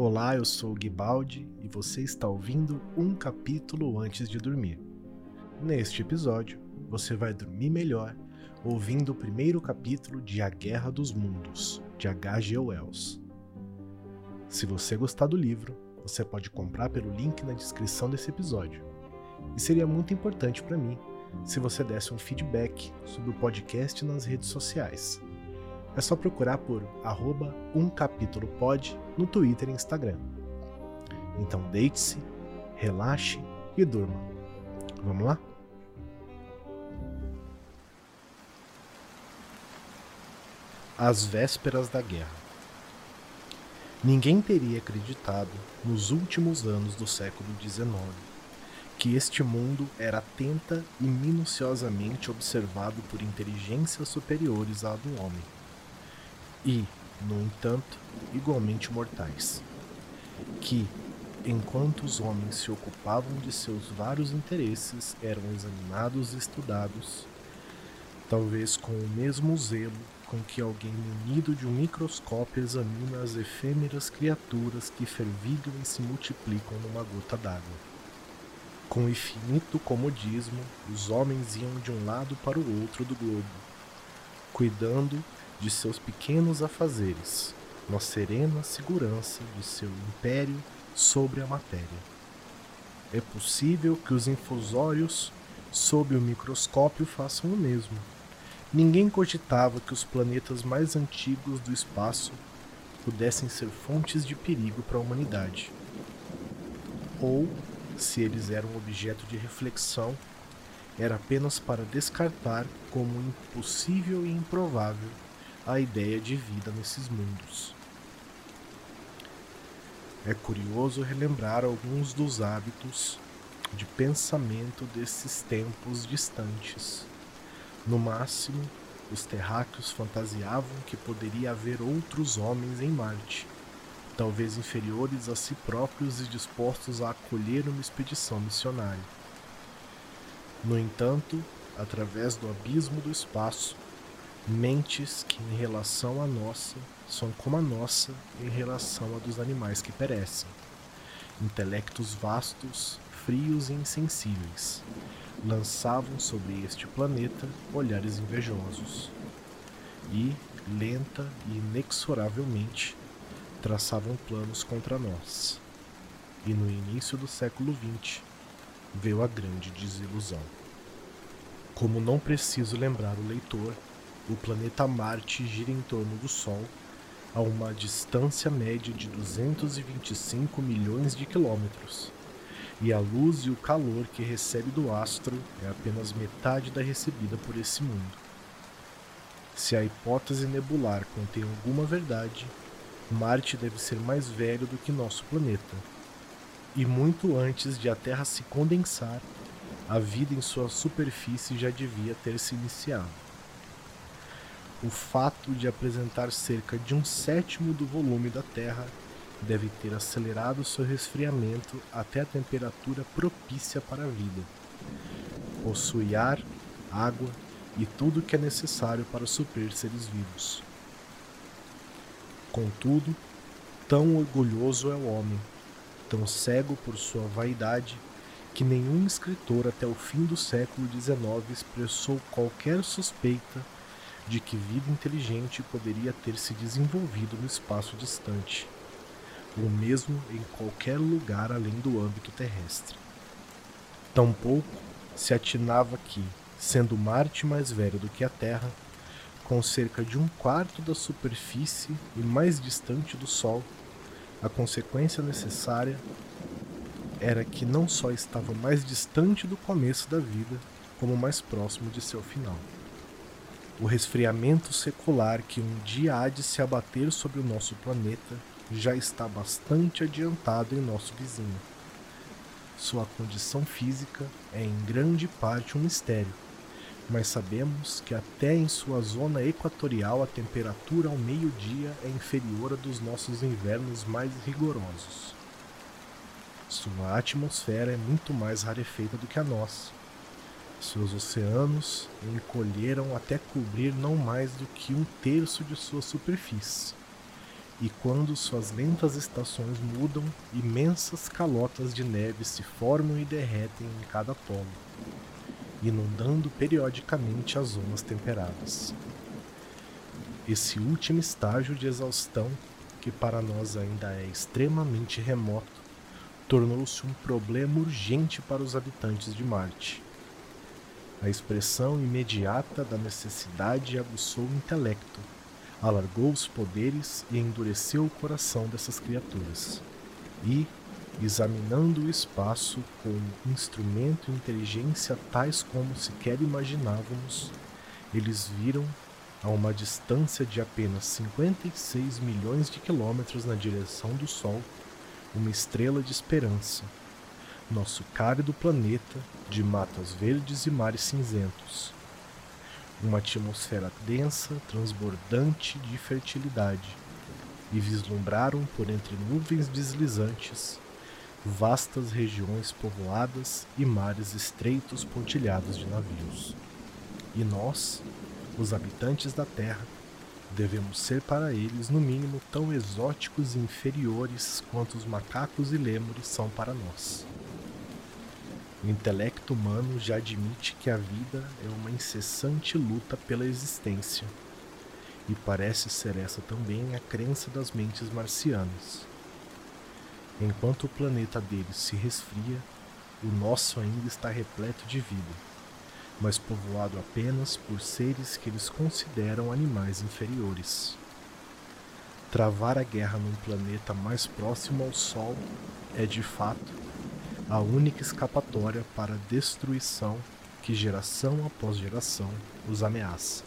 Olá, eu sou Guibaldi e você está ouvindo um capítulo antes de dormir. Neste episódio, você vai dormir melhor ouvindo o primeiro capítulo de A Guerra dos Mundos, de H.G. Wells. Se você gostar do livro, você pode comprar pelo link na descrição desse episódio. E seria muito importante para mim se você desse um feedback sobre o podcast nas redes sociais. É só procurar por arroba no Twitter e Instagram. Então deite-se, relaxe e durma. Vamos lá? As vésperas da guerra. Ninguém teria acreditado, nos últimos anos do século XIX, que este mundo era atenta e minuciosamente observado por inteligências superiores à do homem e, no entanto, igualmente mortais, que, enquanto os homens se ocupavam de seus vários interesses, eram examinados e estudados, talvez com o mesmo zelo com que alguém munido de um microscópio examina as efêmeras criaturas que fervilham e se multiplicam numa gota d'água. Com infinito comodismo, os homens iam de um lado para o outro do globo, cuidando de seus pequenos afazeres, na serena segurança de seu império sobre a matéria. É possível que os infusórios, sob o microscópio, façam o mesmo. Ninguém cogitava que os planetas mais antigos do espaço pudessem ser fontes de perigo para a humanidade. Ou, se eles eram objeto de reflexão, era apenas para descartar como impossível e improvável a ideia de vida nesses mundos. É curioso relembrar alguns dos hábitos de pensamento desses tempos distantes. No máximo, os terráqueos fantasiavam que poderia haver outros homens em Marte, talvez inferiores a si próprios e dispostos a acolher uma expedição missionária. No entanto, através do abismo do espaço, mentes que, em relação à nossa, são como a nossa em relação a dos animais que perecem. Intelectos vastos, frios e insensíveis, lançavam sobre este planeta olhares invejosos. E, lenta e inexoravelmente, traçavam planos contra nós. E no início do século XX, veio a grande desilusão. Como não preciso lembrar o leitor o planeta Marte gira em torno do Sol a uma distância média de 225 milhões de quilômetros, e a luz e o calor que recebe do astro é apenas metade da recebida por esse mundo. Se a hipótese nebular contém alguma verdade, Marte deve ser mais velho do que nosso planeta. E muito antes de a Terra se condensar, a vida em sua superfície já devia ter se iniciado o fato de apresentar cerca de um sétimo do volume da Terra deve ter acelerado seu resfriamento até a temperatura propícia para a vida. Possui ar, água e tudo o que é necessário para suprir seres vivos. Contudo, tão orgulhoso é o homem, tão cego por sua vaidade, que nenhum escritor até o fim do século XIX expressou qualquer suspeita de que vida inteligente poderia ter se desenvolvido no espaço distante, ou mesmo em qualquer lugar além do âmbito terrestre. Tampouco se atinava que, sendo Marte mais velho do que a Terra, com cerca de um quarto da superfície e mais distante do Sol, a consequência necessária era que não só estava mais distante do começo da vida, como mais próximo de seu final o resfriamento secular que um dia há de se abater sobre o nosso planeta já está bastante adiantado em nosso vizinho. Sua condição física é em grande parte um mistério, mas sabemos que até em sua zona equatorial a temperatura ao meio-dia é inferior à dos nossos invernos mais rigorosos. Sua atmosfera é muito mais rarefeita do que a nossa seus oceanos encolheram até cobrir não mais do que um terço de sua superfície, E quando suas lentas estações mudam, imensas calotas de neve se formam e derretem em cada polo, inundando periodicamente as zonas temperadas. Esse último estágio de exaustão, que para nós ainda é extremamente remoto, tornou-se um problema urgente para os habitantes de Marte. A expressão imediata da necessidade aguçou o intelecto, alargou os poderes e endureceu o coração dessas criaturas. E, examinando o espaço com instrumento e inteligência tais como sequer imaginávamos, eles viram, a uma distância de apenas 56 milhões de quilômetros na direção do Sol, uma estrela de esperança, nosso cálido planeta de matas verdes e mares cinzentos. Uma atmosfera densa, transbordante de fertilidade, e vislumbraram por entre nuvens deslizantes vastas regiões povoadas e mares estreitos pontilhados de navios. E nós, os habitantes da Terra, devemos ser para eles, no mínimo, tão exóticos e inferiores quanto os macacos e lêmures são para nós. O intelecto humano já admite que a vida é uma incessante luta pela existência, e parece ser essa também a crença das mentes marcianas. Enquanto o planeta deles se resfria, o nosso ainda está repleto de vida mas povoado apenas por seres que eles consideram animais inferiores. Travar a guerra num planeta mais próximo ao Sol é, de fato, a única escapatória para a destruição que geração após geração os ameaça.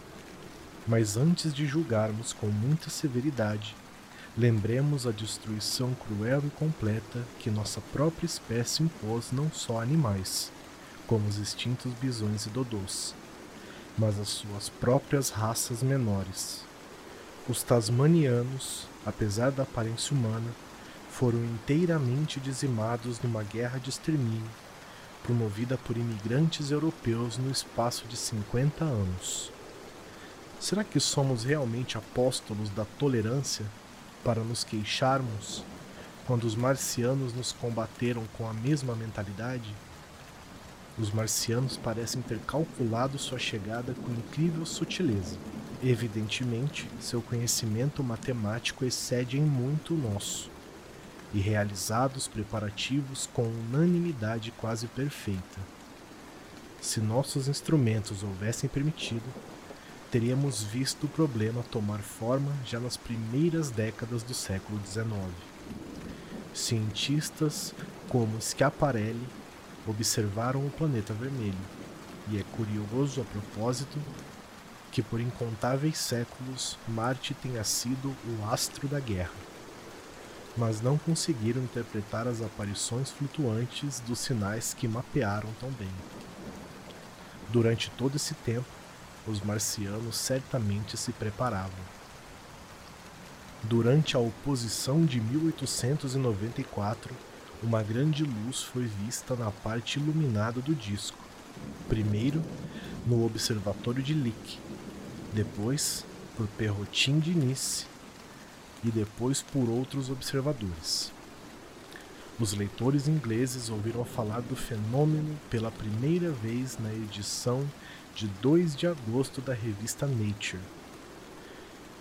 Mas antes de julgarmos com muita severidade, lembremos a destruição cruel e completa que nossa própria espécie impôs não só a animais, como os extintos bisões e dodôs, mas as suas próprias raças menores. Os tasmanianos, apesar da aparência humana, foram inteiramente dizimados numa guerra de extermínio, promovida por imigrantes europeus no espaço de 50 anos. Será que somos realmente apóstolos da tolerância para nos queixarmos quando os marcianos nos combateram com a mesma mentalidade? Os marcianos parecem ter calculado sua chegada com incrível sutileza. Evidentemente, seu conhecimento matemático excede em muito o nosso, e realizados preparativos com unanimidade quase perfeita. Se nossos instrumentos houvessem permitido, teríamos visto o problema tomar forma já nas primeiras décadas do século XIX. Cientistas como Schiaparelli observaram o planeta vermelho, e é curioso a propósito que por incontáveis séculos Marte tenha sido o astro da guerra. Mas não conseguiram interpretar as aparições flutuantes dos sinais que mapearam tão bem. Durante todo esse tempo, os marcianos certamente se preparavam. Durante a oposição de 1894, uma grande luz foi vista na parte iluminada do disco, primeiro no observatório de Lick, depois por Perrotin de Nice e depois por outros observadores. Os leitores ingleses ouviram falar do fenômeno pela primeira vez na edição de 2 de agosto da revista Nature.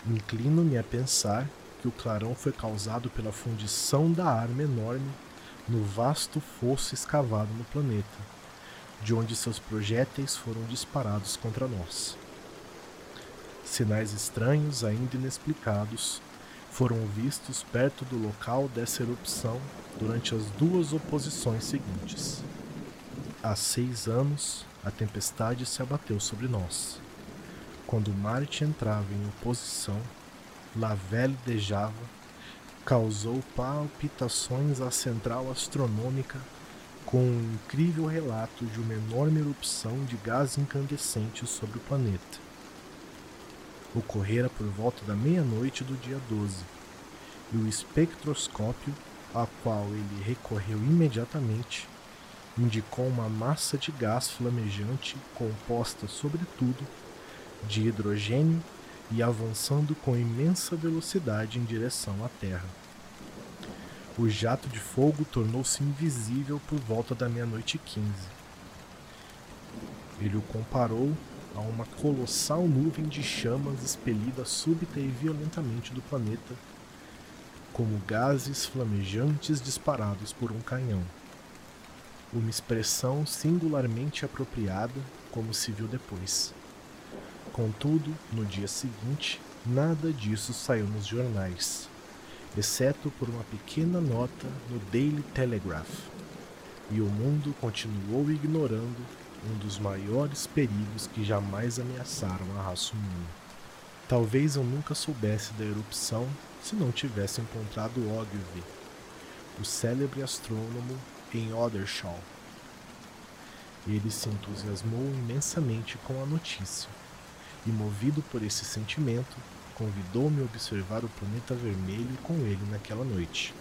Inclino-me a pensar que o clarão foi causado pela fundição da arma enorme no vasto fosso escavado no planeta, de onde seus projéteis foram disparados contra nós. Sinais estranhos, ainda inexplicados, foram vistos perto do local dessa erupção durante as duas oposições seguintes. Há seis anos, a tempestade se abateu sobre nós. Quando Marte entrava em oposição, Lavelle dejava causou palpitações à central astronômica com um incrível relato de uma enorme erupção de gás incandescente sobre o planeta. Ocorrera por volta da meia-noite do dia 12, e o espectroscópio, a qual ele recorreu imediatamente, indicou uma massa de gás flamejante composta, sobretudo, de hidrogênio e avançando com imensa velocidade em direção à Terra. O jato de fogo tornou-se invisível por volta da meia-noite e quinze. Ele o comparou a uma colossal nuvem de chamas expelida súbita e violentamente do planeta, como gases flamejantes disparados por um canhão. Uma expressão singularmente apropriada, como se viu depois. Contudo, no dia seguinte, nada disso saiu nos jornais, exceto por uma pequena nota no Daily Telegraph. E o mundo continuou ignorando um dos maiores perigos que jamais ameaçaram a raça humana. Talvez eu nunca soubesse da erupção se não tivesse encontrado Ogilvy, o célebre astrônomo, em Ottershaw. Ele se entusiasmou imensamente com a notícia e, movido por esse sentimento, convidou-me a observar o planeta vermelho com ele naquela noite.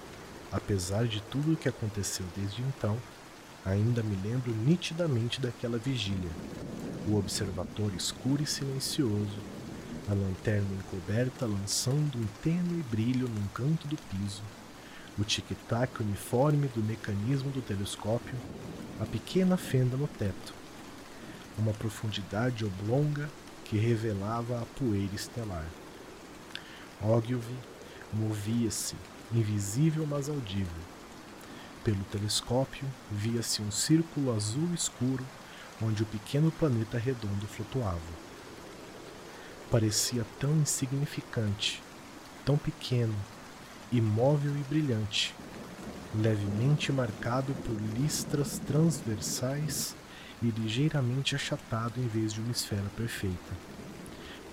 Apesar de tudo o que aconteceu desde então, ainda me lembro nitidamente daquela vigília. O observatório escuro e silencioso, a lanterna encoberta lançando um tênue brilho num canto do piso, o tic-tac uniforme do mecanismo do telescópio, a pequena fenda no teto, uma profundidade oblonga que revelava a poeira estelar. Ogilvy movia-se, invisível mas audível. Pelo telescópio via-se um círculo azul escuro onde o pequeno planeta redondo flutuava. Parecia tão insignificante, tão pequeno, imóvel e brilhante, levemente marcado por listras transversais e ligeiramente achatado em vez de uma esfera perfeita.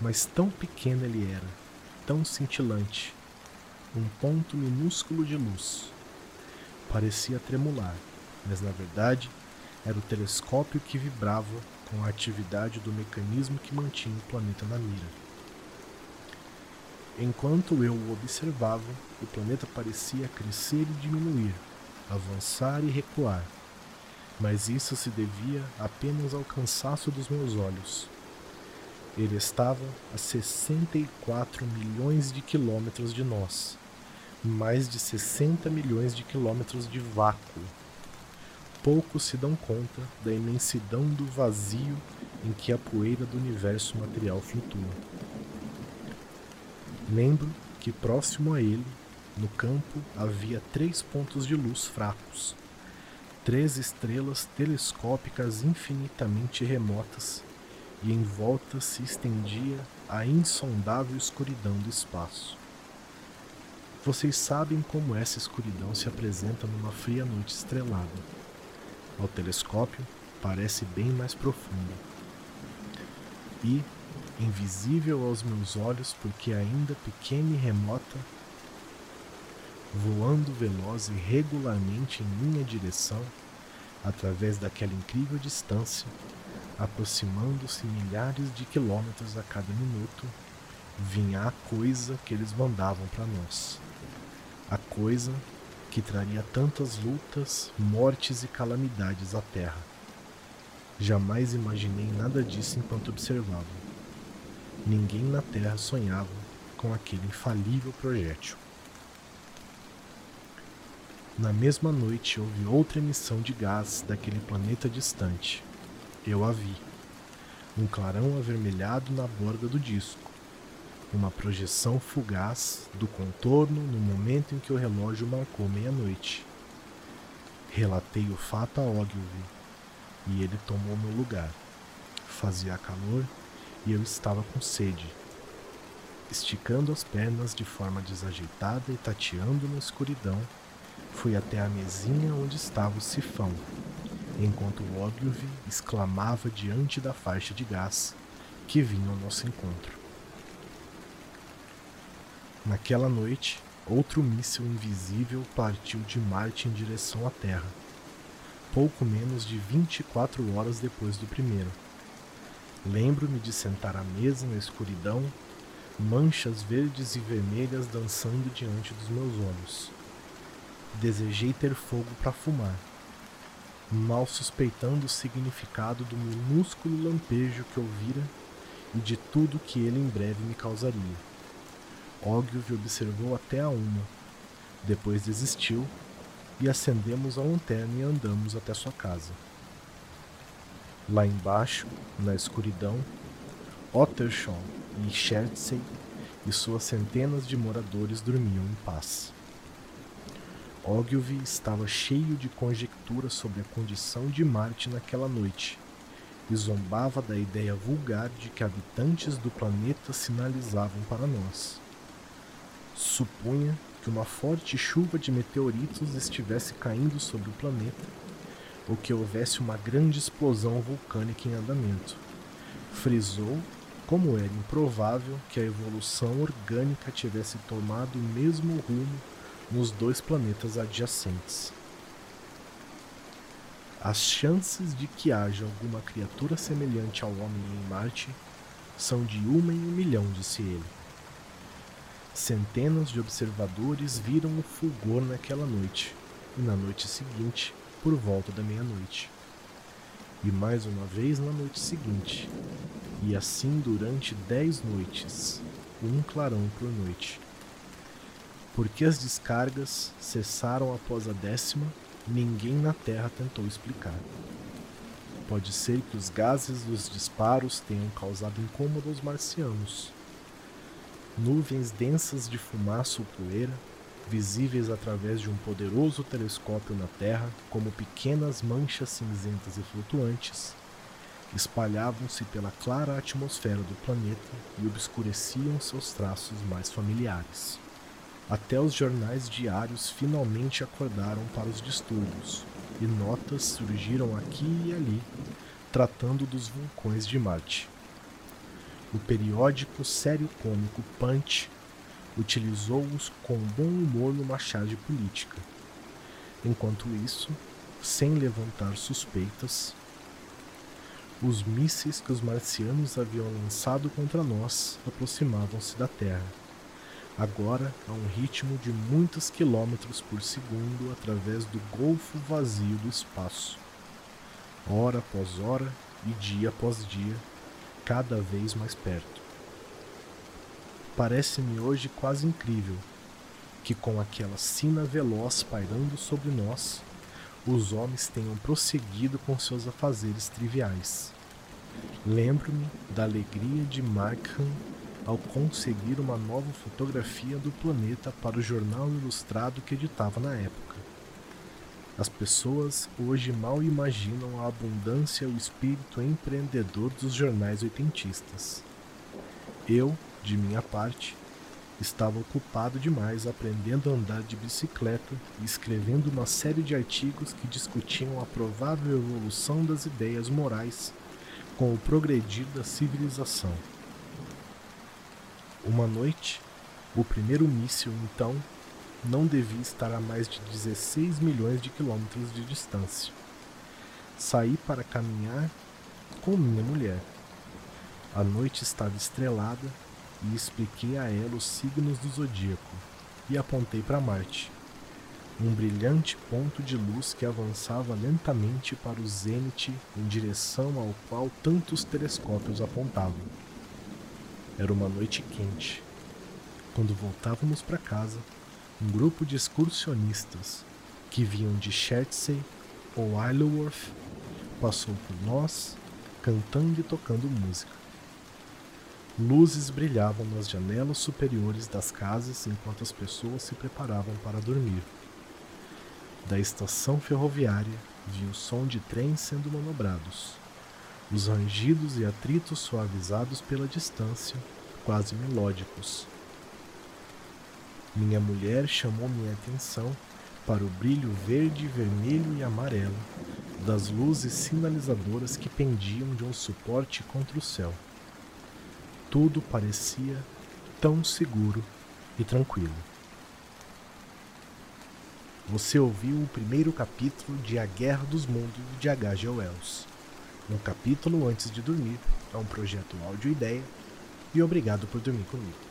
Mas tão pequeno ele era, tão cintilante, um ponto minúsculo de luz. Parecia tremular, mas na verdade era o telescópio que vibrava com a atividade do mecanismo que mantinha o planeta na mira. Enquanto eu o observava, o planeta parecia crescer e diminuir, avançar e recuar, mas isso se devia apenas ao cansaço dos meus olhos. Ele estava a 64 milhões de quilômetros de nós, mais de 60 milhões de quilômetros de vácuo. Poucos se dão conta da imensidão do vazio em que a poeira do universo material flutua. Lembro que próximo a ele, no campo, havia três pontos de luz fracos três estrelas telescópicas infinitamente remotas, e em volta se estendia a insondável escuridão do espaço. Vocês sabem como essa escuridão se apresenta numa fria noite estrelada. Ao telescópio, parece bem mais profunda. E, invisível aos meus olhos porque ainda pequena e remota, voando veloz e regularmente em minha direção, através daquela incrível distância, aproximando-se milhares de quilômetros a cada minuto, vinha a coisa que eles mandavam para nós. A coisa que traria tantas lutas, mortes e calamidades à Terra. Jamais imaginei nada disso enquanto observava. Ninguém na Terra sonhava com aquele infalível projétil. Na mesma noite houve outra emissão de gás daquele planeta distante. Eu a vi. Um clarão avermelhado na borda do disco. Uma projeção fugaz do contorno no momento em que o relógio marcou meia-noite. Relatei o fato a Ogilvy e ele tomou meu lugar. Fazia calor e eu estava com sede. Esticando as pernas de forma desajeitada e tateando na escuridão, Fui até a mesinha onde estava o sifão, enquanto Ogilvy exclamava diante da faixa de gás que vinha ao nosso encontro. Naquela noite, outro míssil invisível partiu de Marte em direção à Terra, pouco menos de 24 horas depois do primeiro. Lembro-me de sentar à mesa na escuridão, manchas verdes e vermelhas dançando diante dos meus olhos. Desejei ter fogo para fumar, mal suspeitando o significado do minúsculo lampejo que ouvira e de tudo que ele em breve me causaria. Ogilvy observou até a uma, depois desistiu e acendemos a lanterna e andamos até sua casa. Lá embaixo, na escuridão, Ottershaw e Chertsey e suas centenas de moradores dormiam em paz. Ogilvy estava cheio de conjecturas sobre a condição de Marte naquela noite e zombava da ideia vulgar de que habitantes do planeta sinalizavam para nós. Supunha que uma forte chuva de meteoritos estivesse caindo sobre o planeta, ou que houvesse uma grande explosão vulcânica em andamento. Frisou como era improvável que a evolução orgânica tivesse tomado o mesmo rumo nos dois planetas adjacentes. As chances de que haja alguma criatura semelhante ao homem em Marte são de uma em um milhão, disse ele. Centenas de observadores viram o fulgor naquela noite, e na noite seguinte, por volta da meia-noite. E mais uma vez na noite seguinte, e assim durante dez noites, um clarão por noite. Porque as descargas cessaram após a décima ninguém na Terra tentou explicar. Pode ser que os gases dos disparos tenham causado incômodo aos marcianos. Nuvens densas de fumaça ou poeira, visíveis através de um poderoso telescópio na Terra como pequenas manchas cinzentas e flutuantes, espalhavam-se pela clara atmosfera do planeta e obscureciam seus traços mais familiares. Até os jornais diários finalmente acordaram para os distúrbios, e notas surgiram aqui e ali, tratando dos vulcões de Marte. O periódico sério cômico Punch utilizou-os com bom humor numa charge política. Enquanto isso, sem levantar suspeitas, os mísseis que os marcianos haviam lançado contra nós aproximavam-se da Terra agora a um ritmo de muitos quilômetros por segundo através do golfo vazio do espaço. Hora após hora e dia após dia, cada vez mais perto. Parece-me hoje quase incrível que, com aquela sina veloz pairando sobre nós, os homens tenham prosseguido com seus afazeres triviais. Lembro-me da alegria de Markham ao conseguir uma nova fotografia do planeta para o jornal ilustrado que editava na época. As pessoas hoje mal imaginam a abundância e o espírito empreendedor dos jornais oitentistas. Eu, de minha parte, estava ocupado demais aprendendo a andar de bicicleta e escrevendo uma série de artigos que discutiam a provável evolução das ideias morais com o progredir da civilização. Uma noite, o primeiro míssil, então, não devia estar a mais de 16 milhões de quilômetros de distância. Saí para caminhar com minha mulher. A noite estava estrelada e expliquei a ela os signos do zodíaco e apontei para Marte, um brilhante ponto de luz que avançava lentamente para o zênite em direção ao qual tantos telescópios apontavam. Era uma noite quente. Quando voltávamos para casa, um grupo de excursionistas que vinham de Chertsey ou Isleworth passou por nós, cantando e tocando música. Luzes brilhavam nas janelas superiores das casas enquanto as pessoas se preparavam para dormir. Da estação ferroviária vinha o som de trens sendo manobrados os rangidos e atritos suavizados pela distância, quase melódicos. Minha mulher chamou minha atenção para o brilho verde, vermelho e amarelo das luzes sinalizadoras que pendiam de um suporte contra o céu. Tudo parecia tão seguro e tranquilo. Você ouviu o primeiro capítulo de A Guerra dos Mundos de H.G. Wells. Um capítulo antes de dormir é um projeto áudio ideia e obrigado por dormir comigo.